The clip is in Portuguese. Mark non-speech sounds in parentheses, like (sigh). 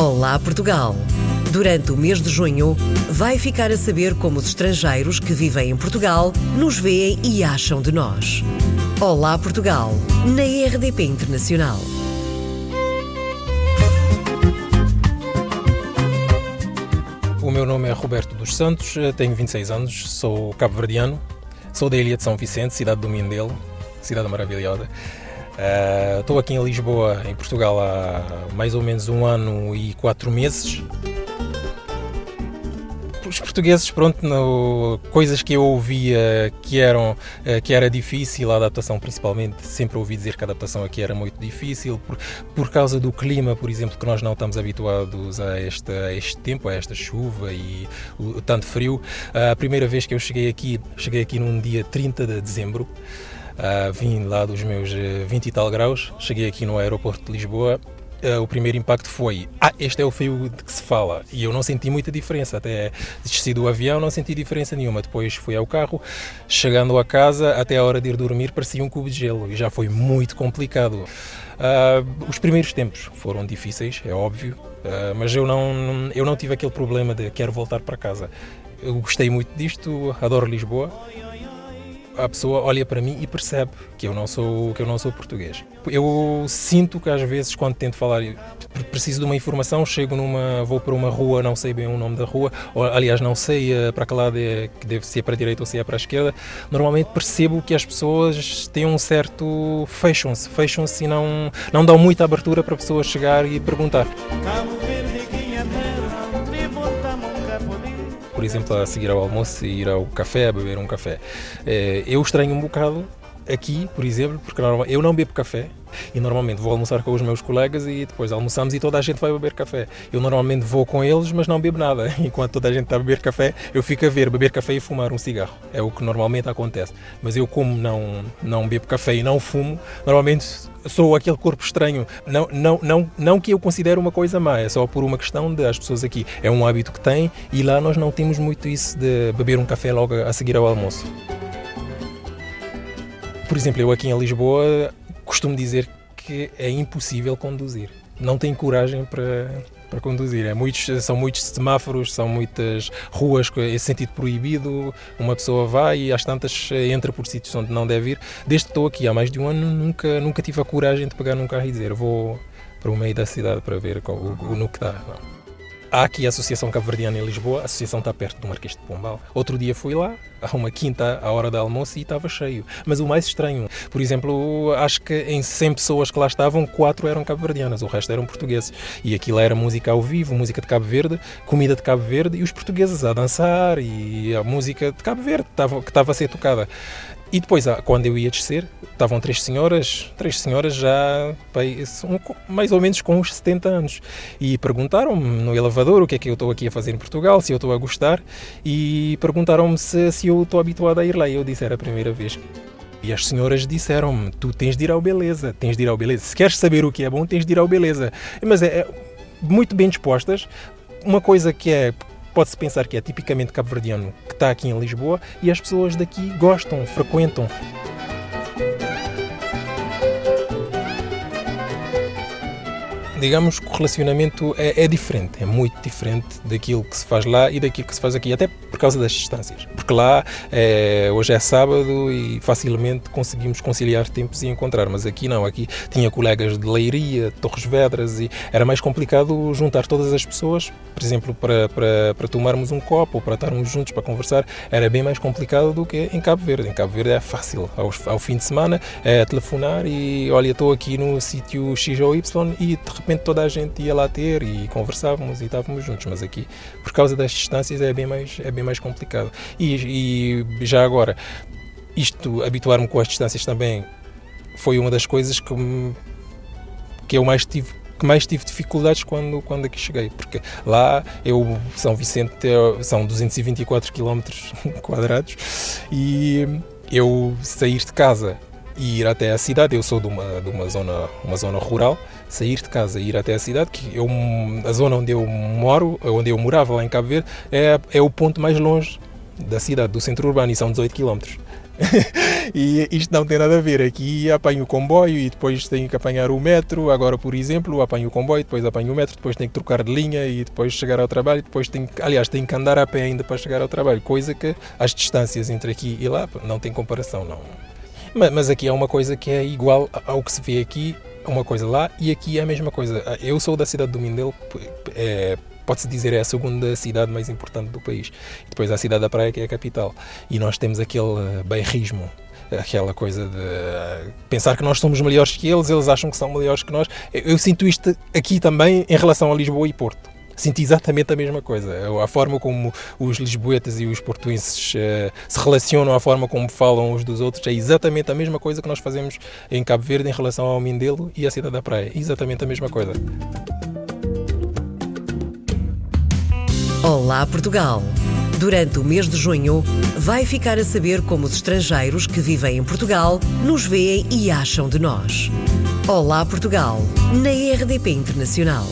Olá Portugal! Durante o mês de junho, vai ficar a saber como os estrangeiros que vivem em Portugal nos veem e acham de nós. Olá Portugal, na RDP Internacional. O meu nome é Roberto dos Santos, tenho 26 anos, sou cabo-verdiano, sou da ilha de São Vicente, cidade do Mindelo, cidade maravilhosa. Uh, estou aqui em Lisboa, em Portugal, há mais ou menos um ano e quatro meses. Os portugueses, pronto, no, coisas que eu ouvia que eram uh, que era difícil, a adaptação principalmente, sempre ouvi dizer que a adaptação aqui era muito difícil por, por causa do clima, por exemplo, que nós não estamos habituados a este, a este tempo, a esta chuva e o, tanto frio. A primeira vez que eu cheguei aqui, cheguei aqui num dia 30 de dezembro. Uh, vim lá dos meus 20 e tal graus, cheguei aqui no aeroporto de Lisboa. Uh, o primeiro impacto foi: Ah, este é o frio de que se fala. E eu não senti muita diferença. Até desci do avião, não senti diferença nenhuma. Depois fui ao carro, chegando a casa, até a hora de ir dormir, parecia um cubo de gelo. E já foi muito complicado. Uh, os primeiros tempos foram difíceis, é óbvio, uh, mas eu não, eu não tive aquele problema de quero voltar para casa. Eu gostei muito disto, adoro Lisboa a pessoa olha para mim e percebe que eu não sou que eu não sou português. Eu sinto que às vezes quando tento falar preciso de uma informação, chego numa vou para uma rua, não sei bem o nome da rua, ou aliás não sei eh, para que lado é que deve ser para a direita ou se é para a esquerda. Normalmente percebo que as pessoas têm um certo fecham-se, fecham-se e não não dão muita abertura para a pessoa chegar e perguntar. Por exemplo, a seguir ao almoço e ir ao café, beber um café. Eh, eu estranho um bocado aqui, por exemplo, porque eu não bebo café e normalmente vou almoçar com os meus colegas e depois almoçamos e toda a gente vai beber café. Eu normalmente vou com eles, mas não bebo nada. (laughs) Enquanto toda a gente está a beber café, eu fico a ver, beber café e fumar um cigarro. É o que normalmente acontece. Mas eu, como não, não bebo café e não fumo, normalmente sou aquele corpo estranho. Não, não, não, não que eu considere uma coisa má, é só por uma questão das pessoas aqui. É um hábito que têm e lá nós não temos muito isso de beber um café logo a seguir ao almoço. Por exemplo, eu aqui em Lisboa costumo dizer que é impossível conduzir. Não tenho coragem para, para conduzir. É muitos, são muitos semáforos, são muitas ruas com esse sentido proibido. Uma pessoa vai e às tantas entra por sítios onde não deve ir. Desde que estou aqui há mais de um ano, nunca, nunca tive a coragem de pegar num carro e dizer vou para o meio da cidade para ver o, o, no que dá. Há aqui a Associação Cabo-Verdiana em Lisboa, a associação está perto do Marquês de Pombal. Outro dia fui lá, a uma quinta à hora do almoço e estava cheio. Mas o mais estranho, por exemplo, acho que em 100 pessoas que lá estavam, quatro eram cabo-verdianas, o resto eram portugueses. E aquilo era música ao vivo, música de Cabo Verde, comida de Cabo Verde e os portugueses a dançar e a música de Cabo Verde que estava a ser tocada. E depois, ah, quando eu ia descer, estavam três senhoras, três senhoras já mais ou menos com uns 70 anos. E perguntaram-me no elevador o que é que eu estou aqui a fazer em Portugal, se eu estou a gostar, e perguntaram-me se, se eu estou habituado a ir lá. E eu disse, era a primeira vez. E as senhoras disseram-me: Tu tens de ir ao Beleza, tens de ir ao Beleza. Se queres saber o que é bom, tens de ir ao Beleza. Mas é, é muito bem dispostas. Uma coisa que é pode-se pensar que é tipicamente cabo-verdiano está aqui em Lisboa e as pessoas daqui gostam, frequentam. Digamos que o relacionamento é, é, diferente, é muito diferente daquilo que se faz lá e daquilo que se faz aqui, até por causa das distâncias. Porque lá é, hoje é sábado e facilmente conseguimos conciliar tempos e encontrar, mas aqui não, aqui tinha colegas de Leiria, Torres Vedras e era mais complicado juntar todas as pessoas, por exemplo, para, para, para tomarmos um copo ou para estarmos juntos para conversar, era bem mais complicado do que em Cabo Verde. Em Cabo Verde é fácil, ao, ao fim de semana é telefonar e olha, estou aqui no sítio X ou Y e de repente toda a gente ia lá ter e conversávamos e estávamos juntos, mas aqui, por causa das distâncias, é bem mais, é bem mais complicado. E, e já agora, isto, habituar-me com as distâncias também foi uma das coisas que, que eu mais tive que mais tive dificuldades quando, quando aqui cheguei, porque lá eu, São Vicente são 224 km (laughs) quadrados e eu sair de casa e ir até a cidade, eu sou de uma, de uma, zona, uma zona rural, sair de casa e ir até a cidade, que eu, a zona onde eu moro, onde eu morava lá em Cabo Verde, é, é o ponto mais longe da cidade, do centro urbano, e são 18 km. (laughs) e isto não tem nada a ver. Aqui apanho o comboio e depois tenho que apanhar o metro. Agora, por exemplo, apanho o comboio, depois apanho o metro, depois tenho que trocar de linha e depois chegar ao trabalho. Depois tenho, aliás, tenho que andar a pé ainda para chegar ao trabalho, coisa que as distâncias entre aqui e lá não tem comparação, não. Mas aqui é uma coisa que é igual ao que se vê aqui, uma coisa lá, e aqui é a mesma coisa. Eu sou da cidade do Mindelo, é, pode-se dizer, é a segunda cidade mais importante do país. Depois há a cidade da Praia, que é a capital. E nós temos aquele bairrismo aquela coisa de pensar que nós somos melhores que eles, eles acham que são melhores que nós. Eu sinto isto aqui também em relação a Lisboa e Porto. Sinto exatamente a mesma coisa. A forma como os lisboetas e os portuenses uh, se relacionam, a forma como falam uns dos outros, é exatamente a mesma coisa que nós fazemos em Cabo Verde em relação ao Mindelo e à Cidade da Praia. Exatamente a mesma coisa. Olá, Portugal! Durante o mês de junho, vai ficar a saber como os estrangeiros que vivem em Portugal nos veem e acham de nós. Olá, Portugal, na RDP Internacional.